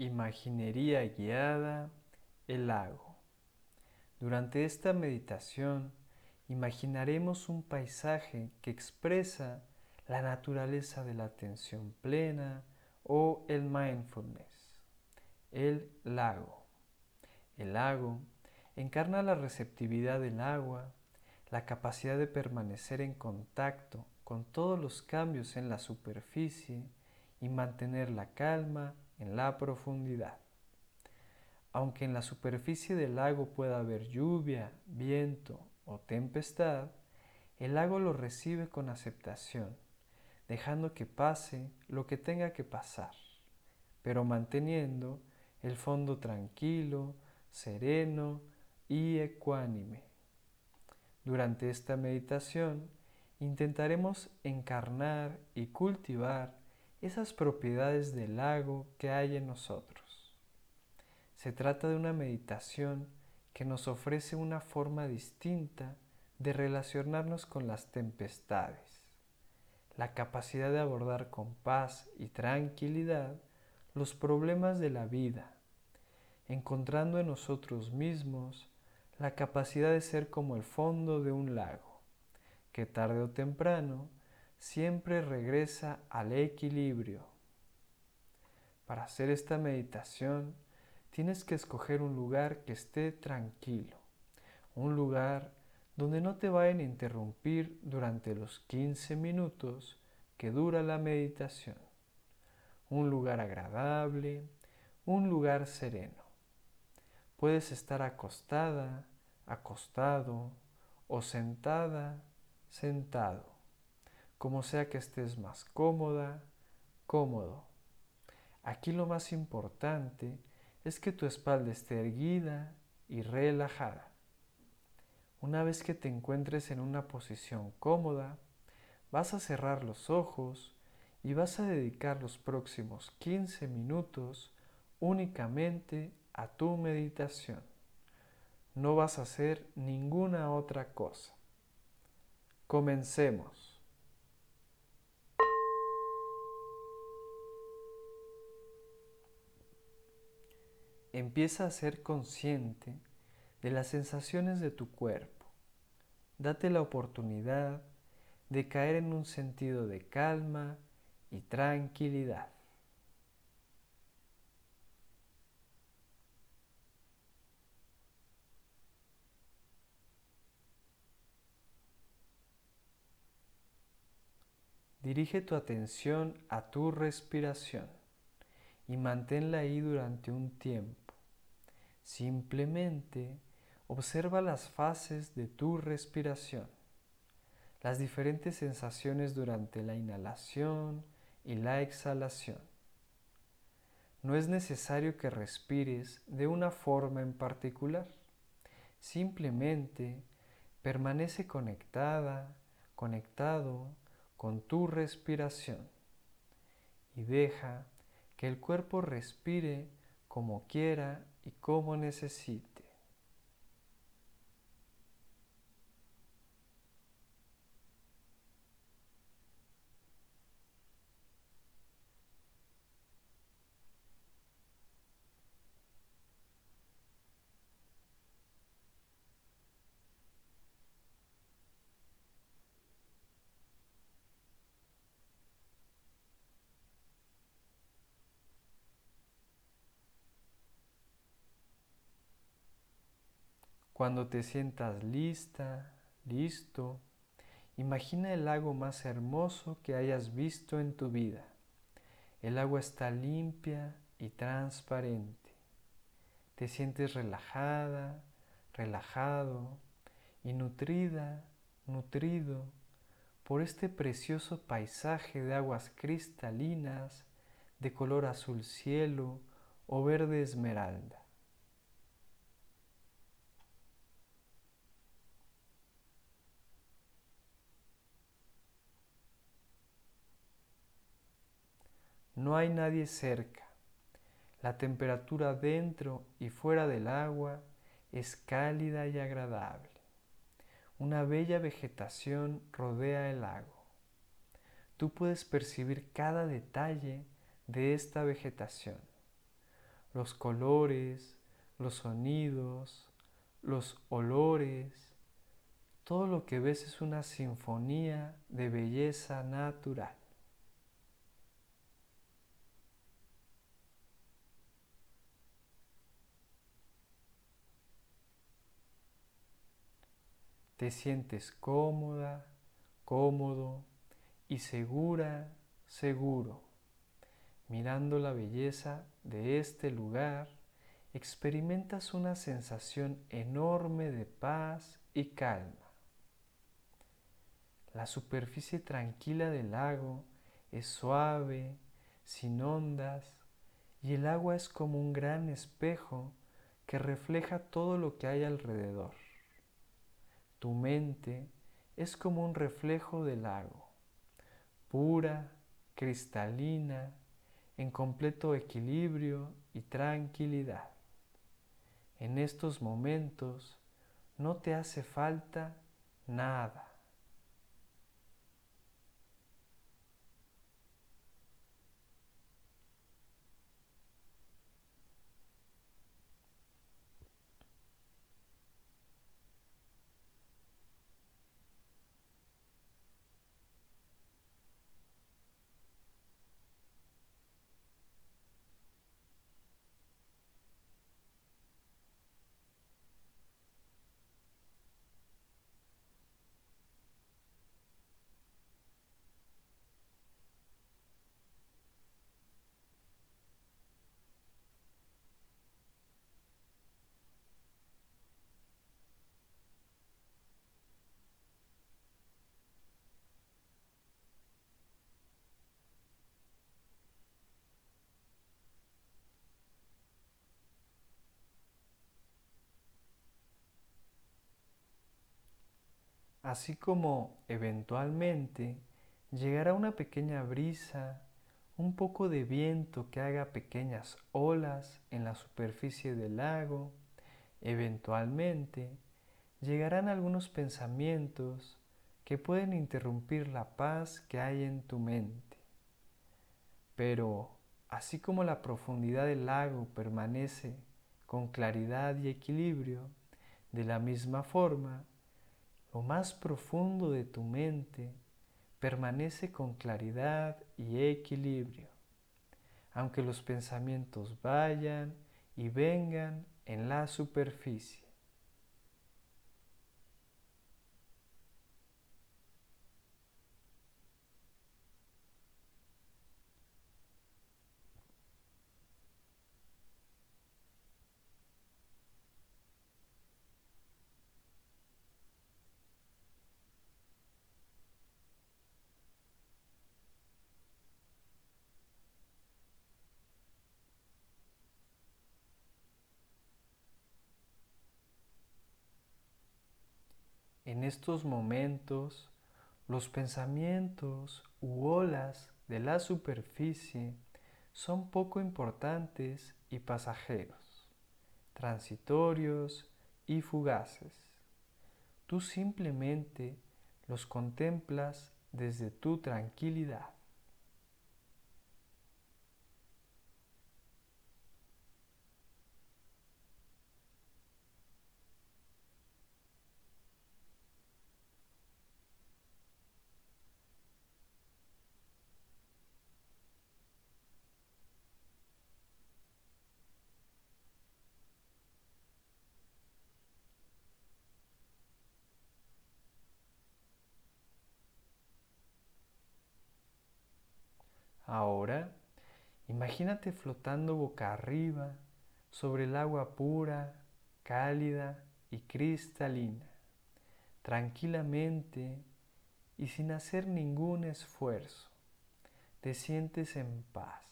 Imaginería guiada, el lago. Durante esta meditación imaginaremos un paisaje que expresa la naturaleza de la atención plena o el mindfulness. El lago. El lago encarna la receptividad del agua, la capacidad de permanecer en contacto con todos los cambios en la superficie y mantener la calma en la profundidad. Aunque en la superficie del lago pueda haber lluvia, viento o tempestad, el lago lo recibe con aceptación, dejando que pase lo que tenga que pasar, pero manteniendo el fondo tranquilo, sereno y ecuánime. Durante esta meditación intentaremos encarnar y cultivar esas propiedades del lago que hay en nosotros. Se trata de una meditación que nos ofrece una forma distinta de relacionarnos con las tempestades, la capacidad de abordar con paz y tranquilidad los problemas de la vida, encontrando en nosotros mismos la capacidad de ser como el fondo de un lago, que tarde o temprano siempre regresa al equilibrio. Para hacer esta meditación tienes que escoger un lugar que esté tranquilo, un lugar donde no te vayan a interrumpir durante los 15 minutos que dura la meditación. Un lugar agradable, un lugar sereno. Puedes estar acostada, acostado o sentada, sentado como sea que estés más cómoda, cómodo. Aquí lo más importante es que tu espalda esté erguida y relajada. Una vez que te encuentres en una posición cómoda, vas a cerrar los ojos y vas a dedicar los próximos 15 minutos únicamente a tu meditación. No vas a hacer ninguna otra cosa. Comencemos. Empieza a ser consciente de las sensaciones de tu cuerpo. Date la oportunidad de caer en un sentido de calma y tranquilidad. Dirige tu atención a tu respiración y manténla ahí durante un tiempo. Simplemente observa las fases de tu respiración, las diferentes sensaciones durante la inhalación y la exhalación. No es necesario que respires de una forma en particular. Simplemente permanece conectada, conectado con tu respiración y deja que el cuerpo respire como quiera y como necesite. Cuando te sientas lista, listo, imagina el lago más hermoso que hayas visto en tu vida. El agua está limpia y transparente. Te sientes relajada, relajado y nutrida, nutrido por este precioso paisaje de aguas cristalinas de color azul cielo o verde esmeralda. No hay nadie cerca. La temperatura dentro y fuera del agua es cálida y agradable. Una bella vegetación rodea el lago. Tú puedes percibir cada detalle de esta vegetación. los colores, los sonidos, los olores, todo lo que ves es una sinfonía de belleza natural. Te sientes cómoda, cómodo y segura, seguro. Mirando la belleza de este lugar, experimentas una sensación enorme de paz y calma. La superficie tranquila del lago es suave, sin ondas, y el agua es como un gran espejo que refleja todo lo que hay alrededor. Tu mente es como un reflejo del lago, pura, cristalina, en completo equilibrio y tranquilidad. En estos momentos no te hace falta nada. Así como eventualmente llegará una pequeña brisa, un poco de viento que haga pequeñas olas en la superficie del lago, eventualmente llegarán algunos pensamientos que pueden interrumpir la paz que hay en tu mente. Pero así como la profundidad del lago permanece con claridad y equilibrio, de la misma forma, lo más profundo de tu mente permanece con claridad y equilibrio, aunque los pensamientos vayan y vengan en la superficie. En estos momentos, los pensamientos u olas de la superficie son poco importantes y pasajeros, transitorios y fugaces. Tú simplemente los contemplas desde tu tranquilidad. Ahora, imagínate flotando boca arriba sobre el agua pura, cálida y cristalina, tranquilamente y sin hacer ningún esfuerzo. Te sientes en paz.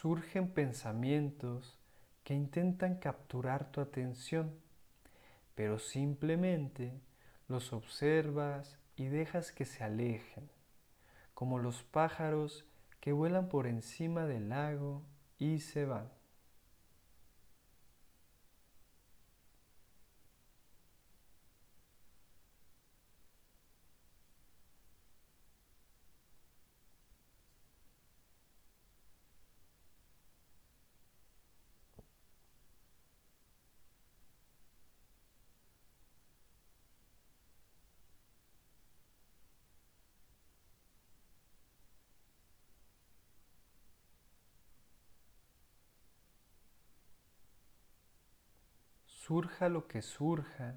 Surgen pensamientos que intentan capturar tu atención, pero simplemente los observas y dejas que se alejen, como los pájaros que vuelan por encima del lago y se van. Surja lo que surja,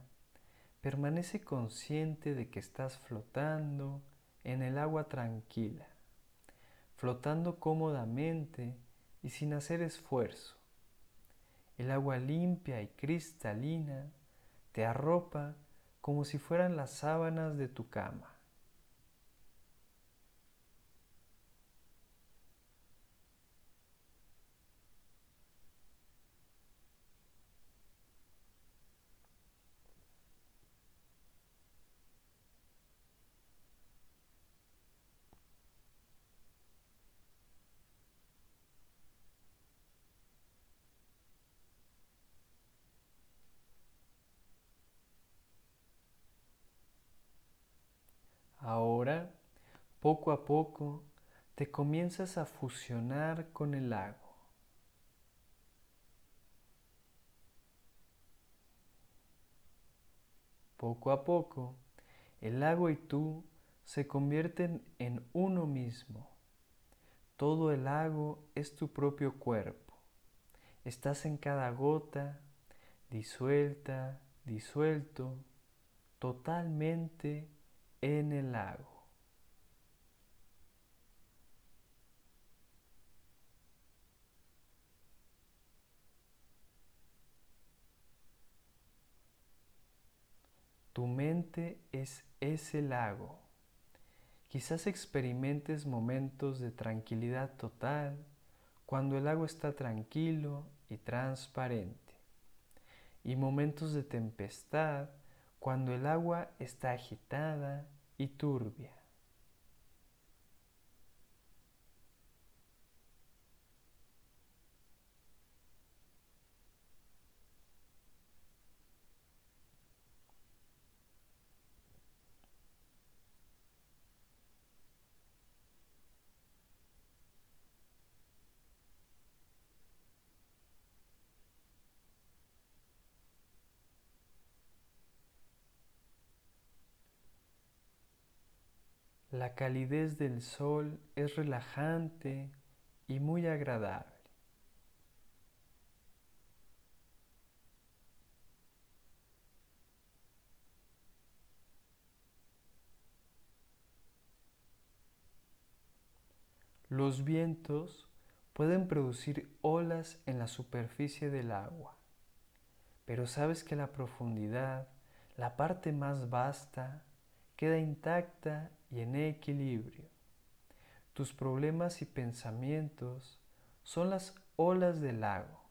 permanece consciente de que estás flotando en el agua tranquila, flotando cómodamente y sin hacer esfuerzo. El agua limpia y cristalina te arropa como si fueran las sábanas de tu cama. Ahora, poco a poco, te comienzas a fusionar con el lago. Poco a poco, el lago y tú se convierten en uno mismo. Todo el lago es tu propio cuerpo. Estás en cada gota, disuelta, disuelto, totalmente en el lago. Tu mente es ese lago. Quizás experimentes momentos de tranquilidad total cuando el lago está tranquilo y transparente, y momentos de tempestad cuando el agua está agitada y turbia. La calidez del sol es relajante y muy agradable. Los vientos pueden producir olas en la superficie del agua, pero sabes que la profundidad, la parte más vasta, queda intacta y en equilibrio. Tus problemas y pensamientos son las olas del lago.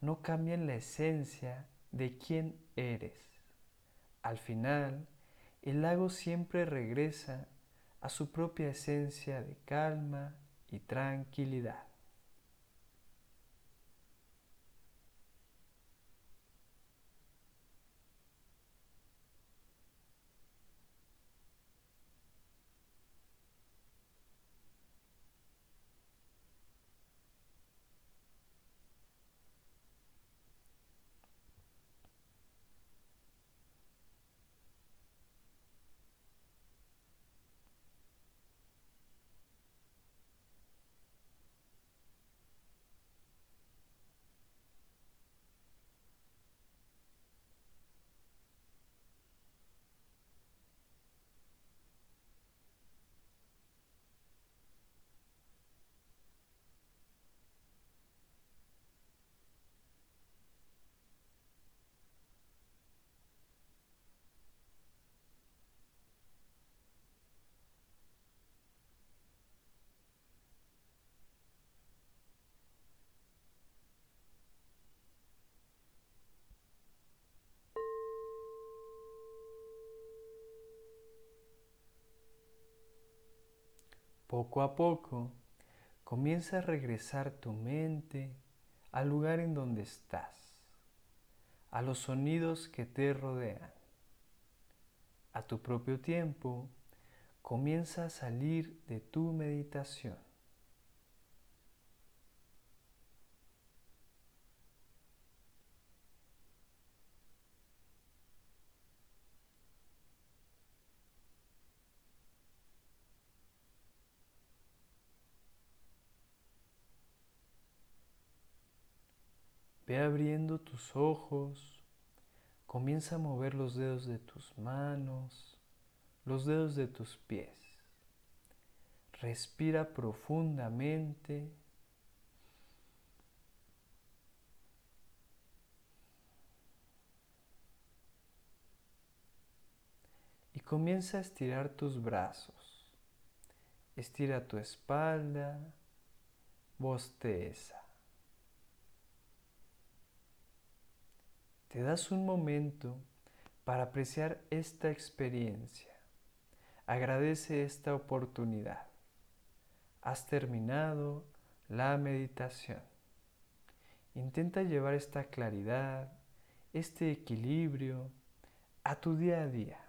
No cambian la esencia de quién eres. Al final, el lago siempre regresa a su propia esencia de calma y tranquilidad. Poco a poco, comienza a regresar tu mente al lugar en donde estás, a los sonidos que te rodean. A tu propio tiempo, comienza a salir de tu meditación. Ve abriendo tus ojos, comienza a mover los dedos de tus manos, los dedos de tus pies. Respira profundamente. Y comienza a estirar tus brazos. Estira tu espalda, bosteza. Te das un momento para apreciar esta experiencia. Agradece esta oportunidad. Has terminado la meditación. Intenta llevar esta claridad, este equilibrio a tu día a día.